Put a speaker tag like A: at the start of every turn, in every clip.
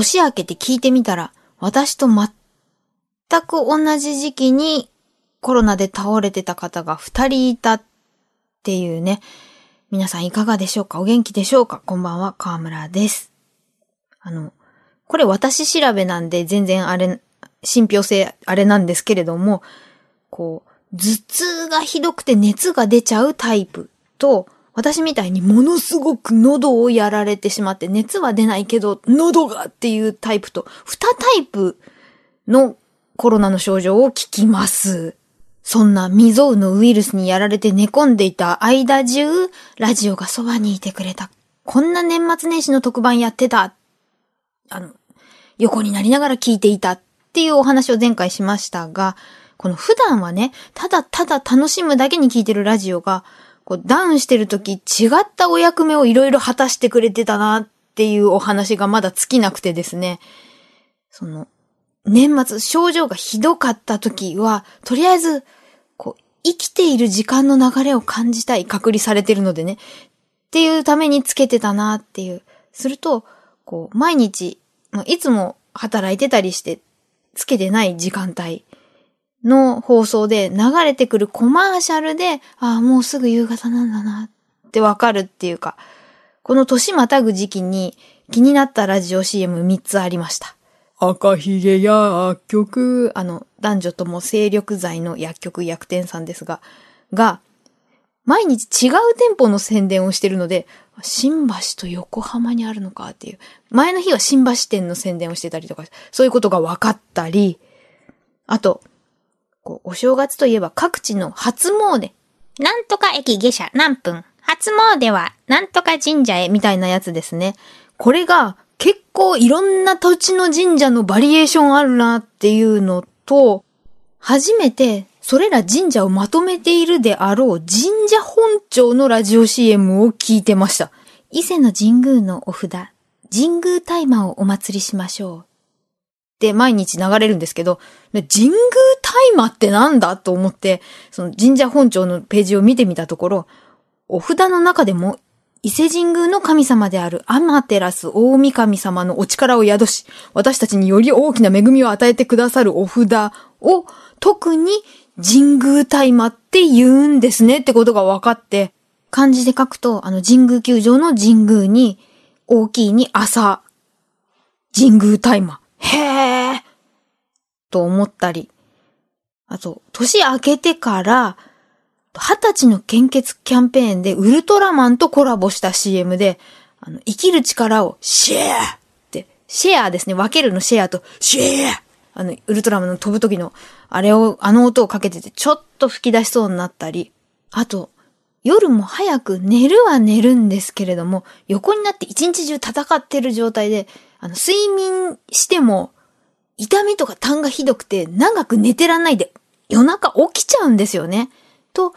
A: 年明けて聞いてみたら、私と全く同じ時期にコロナで倒れてた方が二人いたっていうね。皆さんいかがでしょうか？お元気でしょうか？こんばんは、河村です。あの、これ私調べなんで全然あれ、信憑性あれなんですけれども、こう、頭痛がひどくて熱が出ちゃうタイプと、私みたいにものすごく喉をやられてしまって熱は出ないけど喉がっていうタイプと、二タイプのコロナの症状を聞きます。そんな未曾有のウイルスにやられて寝込んでいた間中、ラジオがそばにいてくれた。こんな年末年始の特番やってた。あの、横になりながら聞いていたっていうお話を前回しましたが、この普段はね、ただただ楽しむだけに聞いてるラジオが、こうダウンしてる時違ったお役目をいろいろ果たしてくれてたなっていうお話がまだ尽きなくてですね。その、年末症状がひどかった時は、とりあえず、こう、生きている時間の流れを感じたい、隔離されてるのでね。っていうためにつけてたなっていう。すると、こう、毎日、いつも働いてたりして、つけてない時間帯の放送で流れてくるコマーシャルで、ああ、もうすぐ夕方なんだなってわかるっていうか、この年またぐ時期に気になったラジオ CM3 つありました。赤ひげ薬局、あの、男女とも精力剤の薬局薬店さんですが、が、毎日違う店舗の宣伝をしてるので、新橋と横浜にあるのかっていう。前の日は新橋店の宣伝をしてたりとか、そういうことが分かったり、あと、こう、お正月といえば各地の初詣。なんとか駅下車何分。初詣はなんとか神社へみたいなやつですね。これが結構いろんな土地の神社のバリエーションあるなっていうのと、初めてそれら神社をまとめているであろう神社本庁のラジオ CM を聞いてました。伊勢の神宮のお札、神宮大麻をお祭りしましょう。って毎日流れるんですけど、神宮大麻ってなんだと思って、その神社本庁のページを見てみたところ、お札の中でも伊勢神宮の神様であるアマテラス大神様のお力を宿し、私たちにより大きな恵みを与えてくださるお札を、特に神宮大麻って言うんですねってことが分かって、漢字で書くと、あの神宮球場の神宮に、大きいに朝、神宮大麻。へーと思ったり。あと、年明けてから、二十歳の献血キャンペーンでウルトラマンとコラボした CM で、あの、生きる力をシェアって、シェアですね。分けるのシェアとシェアあの、ウルトラマンの飛ぶ時の、あれを、あの音をかけててちょっと吹き出しそうになったり、あと、夜も早く寝るは寝るんですけれども、横になって一日中戦ってる状態で、あの、睡眠しても、痛みとか痰がひどくて、長く寝てらんないで、夜中起きちゃうんですよね。と、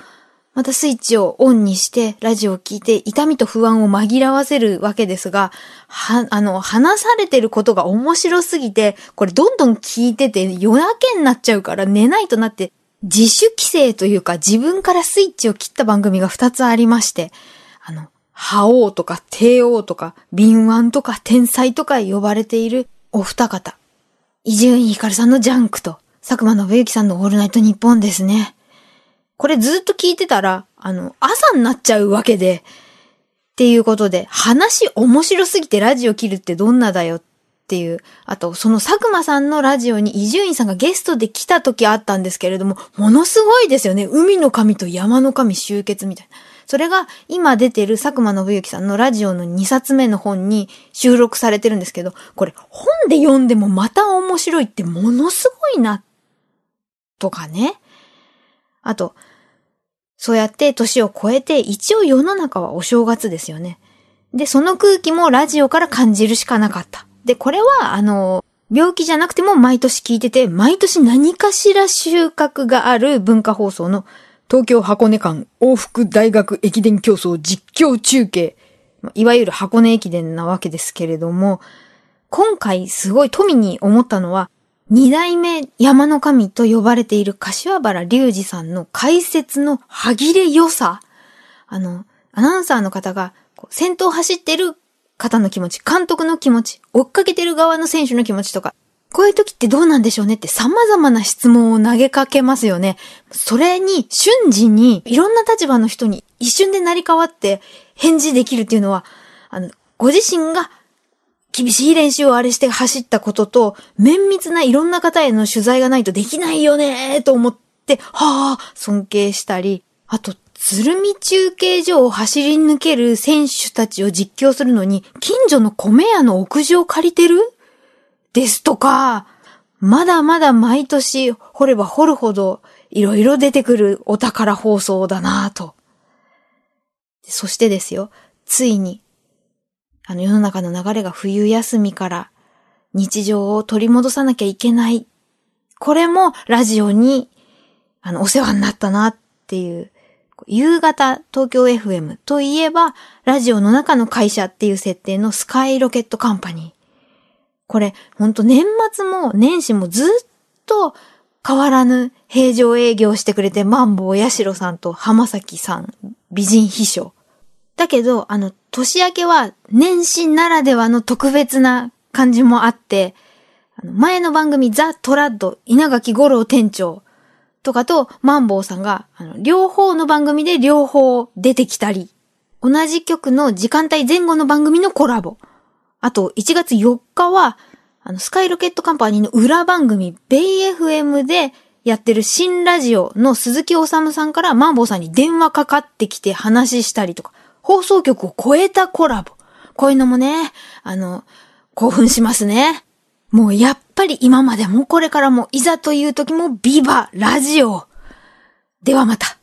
A: またスイッチをオンにして、ラジオを聞いて、痛みと不安を紛らわせるわけですが、は、あの、話されてることが面白すぎて、これどんどん聞いてて夜明けになっちゃうから寝ないとなって、自主規制というか自分からスイッチを切った番組が2つありまして、あの、覇王とか帝王とか敏腕とか天才とか呼ばれているお二方。伊集院光さんのジャンクと佐久間信之さんのオールナイトニッポンですね。これずっと聞いてたら、あの、朝になっちゃうわけで、っていうことで、話面白すぎてラジオ切るってどんなだよっていう。あと、その佐久間さんのラジオに伊集院さんがゲストで来た時あったんですけれども、ものすごいですよね。海の神と山の神集結みたいな。それが今出てる佐久間信之さんのラジオの2冊目の本に収録されてるんですけど、これ本で読んでもまた面白いってものすごいなっ、とかね。あと、そうやって年を超えて一応世の中はお正月ですよね。で、その空気もラジオから感じるしかなかった。で、これは、あの、病気じゃなくても毎年聞いてて、毎年何かしら収穫がある文化放送の東京箱根間往復大学駅伝競争実況中継。いわゆる箱根駅伝なわけですけれども、今回すごい富に思ったのは、二代目山の神と呼ばれている柏原隆二さんの解説の歯切れ良さ。あの、アナウンサーの方が先頭走ってる方の気持ち、監督の気持ち、追っかけてる側の選手の気持ちとか、こういう時ってどうなんでしょうねって様々な質問を投げかけますよね。それに瞬時にいろんな立場の人に一瞬で成り代わって返事できるっていうのは、あの、ご自身が厳しい練習をあれして走ったことと、綿密ないろんな方への取材がないとできないよねと思って、はぁ、尊敬したり、あと、鶴見中継所を走り抜ける選手たちを実況するのに、近所の米屋の屋上を借りてる？ですとか、まだまだ毎年掘れば掘るほどいろいろ出てくるお宝放送だなぁと。そしてですよ、ついに、あの世の中の流れが冬休みから日常を取り戻さなきゃいけない。これもラジオに、あの、お世話になったなっていう、夕方東京 FM といえば、ラジオの中の会社っていう設定のスカイロケットカンパニー。これ、ほんと年末も年始もずっと変わらぬ平常営業してくれて、マンボウヤシロさんと浜崎さん、美人秘書。だけど、あの、年明けは年始ならではの特別な感じもあって、あの前の番組ザ・トラッド、稲垣五郎店長とかとマンボウさんが、あの、両方の番組で両方出てきたり、同じ曲の時間帯前後の番組のコラボ。あと、1月4日は、あの、スカイロケットカンパニーの裏番組、ベイ FM でやってる新ラジオの鈴木治さんからマンボウさんに電話かかってきて話したりとか、放送局を超えたコラボ。こういうのもね、あの、興奮しますね。もうやっぱり今までもこれからもいざという時もビバラジオ。ではまた。